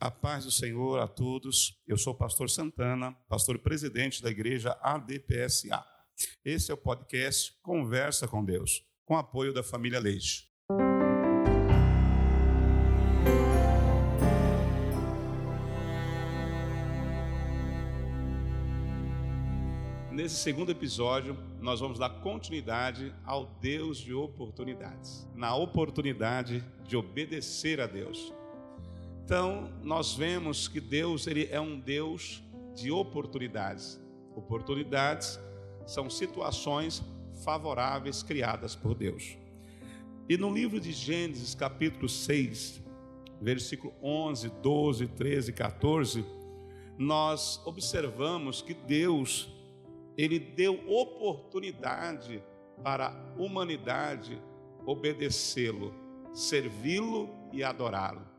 A paz do Senhor a todos. Eu sou o pastor Santana, pastor presidente da igreja ADPSA. Esse é o podcast Conversa com Deus, com apoio da família Leite. Nesse segundo episódio, nós vamos dar continuidade ao Deus de oportunidades, na oportunidade de obedecer a Deus. Então, nós vemos que Deus ele é um Deus de oportunidades. Oportunidades são situações favoráveis criadas por Deus. E no livro de Gênesis, capítulo 6, versículo 11, 12, 13 e 14, nós observamos que Deus ele deu oportunidade para a humanidade obedecê-lo, servi-lo e adorá-lo.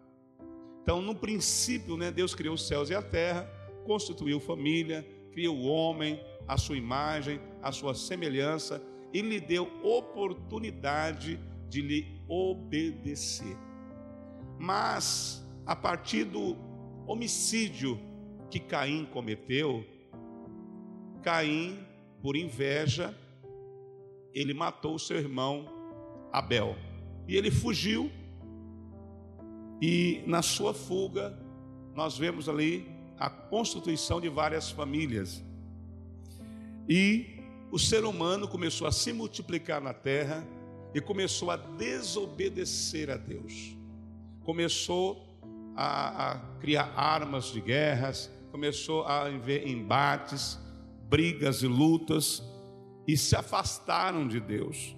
Então, no princípio, né, Deus criou os céus e a terra, constituiu família, criou o homem, a sua imagem, a sua semelhança, e lhe deu oportunidade de lhe obedecer. Mas, a partir do homicídio que Caim cometeu, Caim, por inveja, ele matou seu irmão Abel. E ele fugiu e na sua fuga, nós vemos ali a constituição de várias famílias. E o ser humano começou a se multiplicar na terra e começou a desobedecer a Deus. Começou a, a criar armas de guerras, começou a ver embates, brigas e lutas e se afastaram de Deus.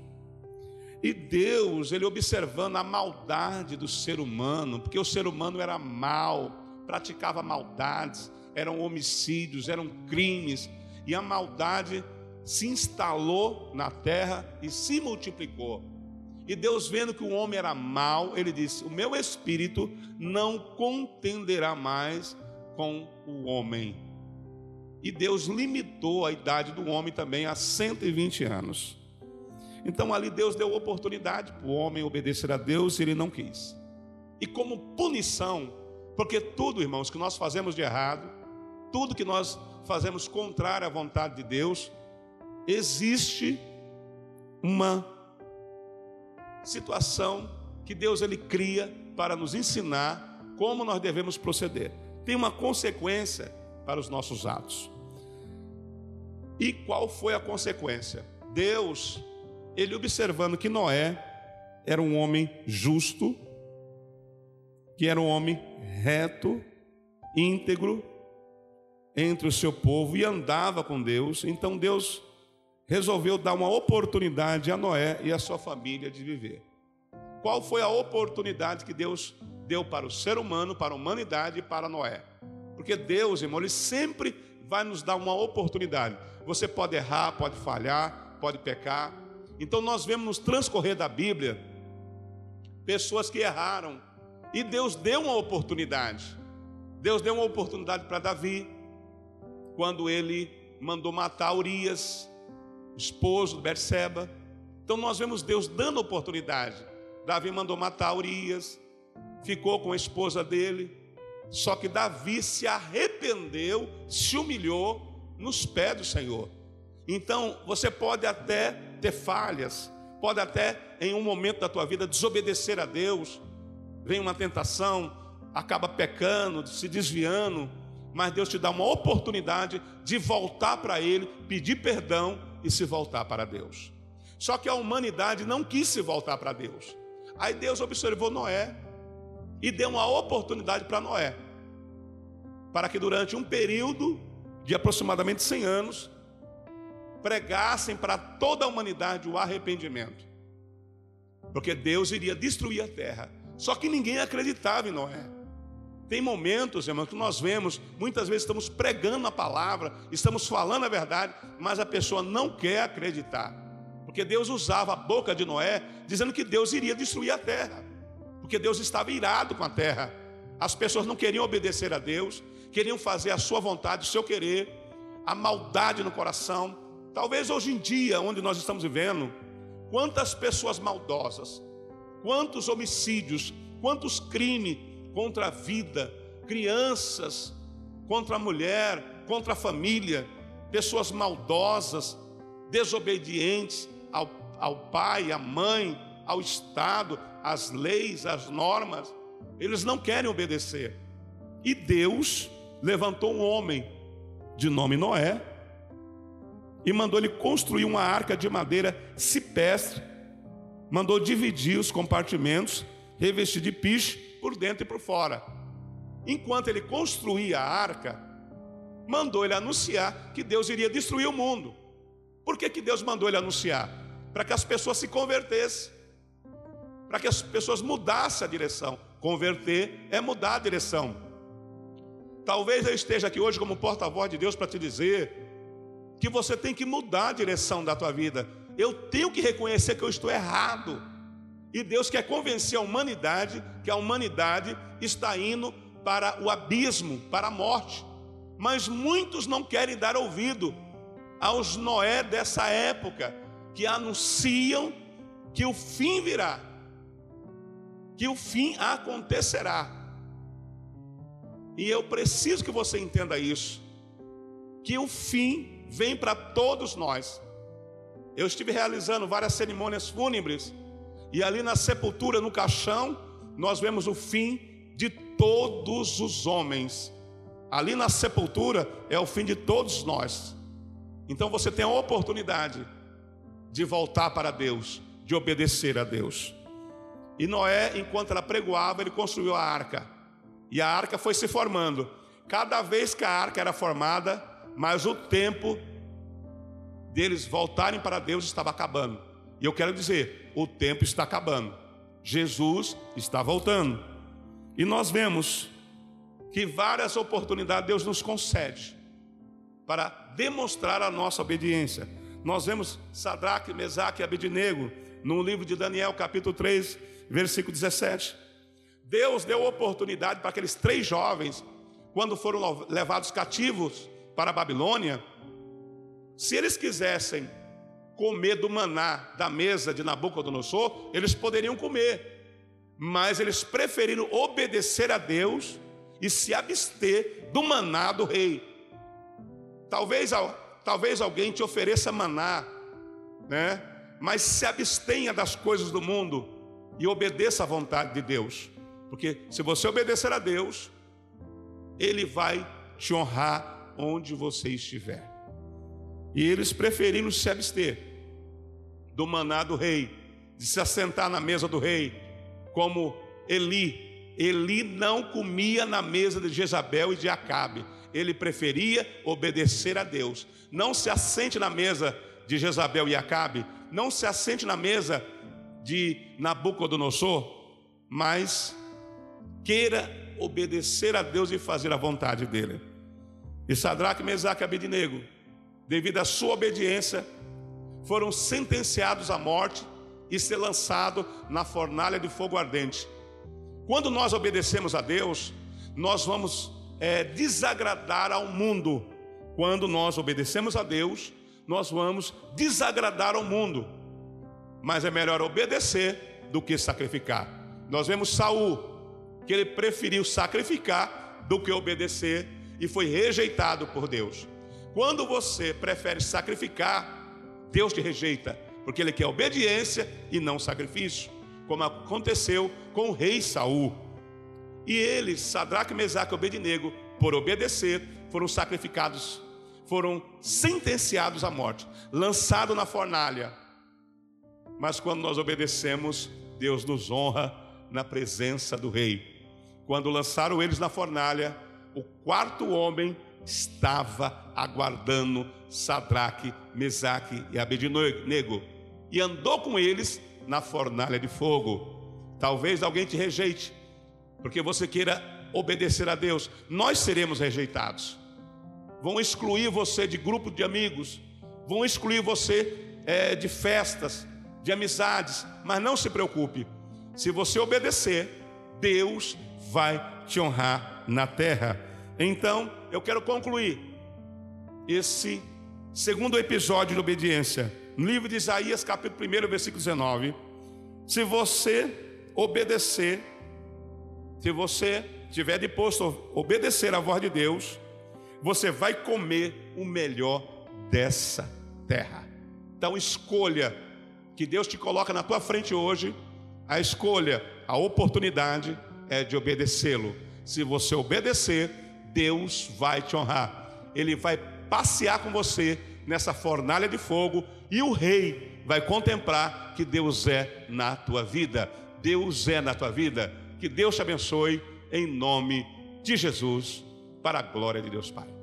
E Deus, ele observando a maldade do ser humano, porque o ser humano era mau, praticava maldades, eram homicídios, eram crimes, e a maldade se instalou na terra e se multiplicou. E Deus, vendo que o homem era mau, ele disse: O meu espírito não contenderá mais com o homem. E Deus limitou a idade do homem também a 120 anos. Então ali Deus deu oportunidade para o homem obedecer a Deus e ele não quis. E como punição, porque tudo, irmãos, que nós fazemos de errado, tudo que nós fazemos contrário à vontade de Deus, existe uma situação que Deus ele cria para nos ensinar como nós devemos proceder. Tem uma consequência para os nossos atos. E qual foi a consequência? Deus ele observando que Noé era um homem justo, que era um homem reto, íntegro entre o seu povo e andava com Deus, então Deus resolveu dar uma oportunidade a Noé e a sua família de viver. Qual foi a oportunidade que Deus deu para o ser humano, para a humanidade e para Noé? Porque Deus, irmão, Ele sempre vai nos dar uma oportunidade. Você pode errar, pode falhar, pode pecar, então nós vemos no transcorrer da Bíblia pessoas que erraram e Deus deu uma oportunidade. Deus deu uma oportunidade para Davi quando ele mandou matar Urias, esposo de Berseba. Então nós vemos Deus dando oportunidade. Davi mandou matar Urias, ficou com a esposa dele. Só que Davi se arrependeu, se humilhou nos pés do Senhor. Então você pode até ter falhas, pode até em um momento da tua vida desobedecer a Deus, vem uma tentação, acaba pecando, se desviando, mas Deus te dá uma oportunidade de voltar para Ele, pedir perdão e se voltar para Deus. Só que a humanidade não quis se voltar para Deus. Aí Deus observou Noé e deu uma oportunidade para Noé, para que durante um período de aproximadamente 100 anos, pregassem para toda a humanidade o arrependimento. Porque Deus iria destruir a terra. Só que ninguém acreditava em Noé. Tem momentos, irmão, que nós vemos, muitas vezes estamos pregando a palavra, estamos falando a verdade, mas a pessoa não quer acreditar. Porque Deus usava a boca de Noé, dizendo que Deus iria destruir a terra. Porque Deus estava irado com a terra. As pessoas não queriam obedecer a Deus, queriam fazer a sua vontade, o seu querer, a maldade no coração, Talvez hoje em dia, onde nós estamos vivendo, quantas pessoas maldosas, quantos homicídios, quantos crimes contra a vida, crianças, contra a mulher, contra a família, pessoas maldosas, desobedientes ao, ao pai, à mãe, ao Estado, às leis, às normas. Eles não querem obedecer. E Deus levantou um homem de nome Noé e mandou ele construir uma arca de madeira cipestre, mandou dividir os compartimentos, revestir de piche por dentro e por fora. Enquanto ele construía a arca, mandou ele anunciar que Deus iria destruir o mundo. Por que, que Deus mandou ele anunciar? Para que as pessoas se convertessem, para que as pessoas mudassem a direção. Converter é mudar a direção. Talvez eu esteja aqui hoje como porta-voz de Deus para te dizer que você tem que mudar a direção da tua vida. Eu tenho que reconhecer que eu estou errado. E Deus quer convencer a humanidade que a humanidade está indo para o abismo, para a morte. Mas muitos não querem dar ouvido aos Noé dessa época, que anunciam que o fim virá, que o fim acontecerá. E eu preciso que você entenda isso, que o fim vem para todos nós. Eu estive realizando várias cerimônias fúnebres, e ali na sepultura, no caixão, nós vemos o fim de todos os homens. Ali na sepultura é o fim de todos nós. Então você tem a oportunidade de voltar para Deus, de obedecer a Deus. E Noé, enquanto ela pregoava, ele construiu a arca. E a arca foi se formando. Cada vez que a arca era formada, mais o tempo deles voltarem para Deus estava acabando. E eu quero dizer, o tempo está acabando. Jesus está voltando. E nós vemos que várias oportunidades Deus nos concede para demonstrar a nossa obediência. Nós vemos Sadraque, Mesaque e Abednego no livro de Daniel, capítulo 3, versículo 17. Deus deu oportunidade para aqueles três jovens, quando foram levados cativos para a Babilônia, se eles quisessem comer do maná da mesa de Nabucodonosor, eles poderiam comer, mas eles preferiram obedecer a Deus e se abster do maná do rei. Talvez, talvez alguém te ofereça maná, né? Mas se abstenha das coisas do mundo e obedeça à vontade de Deus. Porque se você obedecer a Deus, Ele vai te honrar onde você estiver. E eles preferiram se abster do maná do rei, de se assentar na mesa do rei, como Eli. Eli não comia na mesa de Jezabel e de Acabe ele preferia obedecer a Deus. Não se assente na mesa de Jezabel e Acabe, não se assente na mesa de Nabucodonosor, mas queira obedecer a Deus e fazer a vontade dele. E Sadraque, Mesaque e Abednego, devido à sua obediência, foram sentenciados à morte e ser lançados na fornalha de fogo ardente. Quando nós obedecemos a Deus, nós vamos é, desagradar ao mundo. Quando nós obedecemos a Deus, nós vamos desagradar ao mundo. Mas é melhor obedecer do que sacrificar. Nós vemos Saul, que ele preferiu sacrificar do que obedecer e foi rejeitado por Deus. Quando você prefere sacrificar, Deus te rejeita, porque ele quer obediência e não sacrifício, como aconteceu com o rei Saul. E eles, Sadraque, Mesaque e Obednego, por obedecer, foram sacrificados, foram sentenciados à morte, lançados na fornalha. Mas quando nós obedecemos, Deus nos honra na presença do rei. Quando lançaram eles na fornalha, o quarto homem estava aguardando Sadraque, Mesaque e Abednego e andou com eles na fornalha de fogo. Talvez alguém te rejeite, porque você queira obedecer a Deus, nós seremos rejeitados. Vão excluir você de grupo de amigos, vão excluir você é, de festas, de amizades, mas não se preocupe, se você obedecer, Deus vai te honrar na terra. Então, eu quero concluir esse segundo episódio de obediência, no livro de Isaías, capítulo 1, versículo 19. Se você obedecer, se você estiver disposto a obedecer à voz de Deus, você vai comer o melhor dessa terra. Então escolha que Deus te coloca na tua frente hoje, a escolha, a oportunidade é de obedecê-lo. Se você obedecer, Deus vai te honrar. Ele vai passear com você nessa fornalha de fogo e o rei vai contemplar que Deus é na tua vida. Deus é na tua vida. Que Deus te abençoe em nome de Jesus, para a glória de Deus Pai.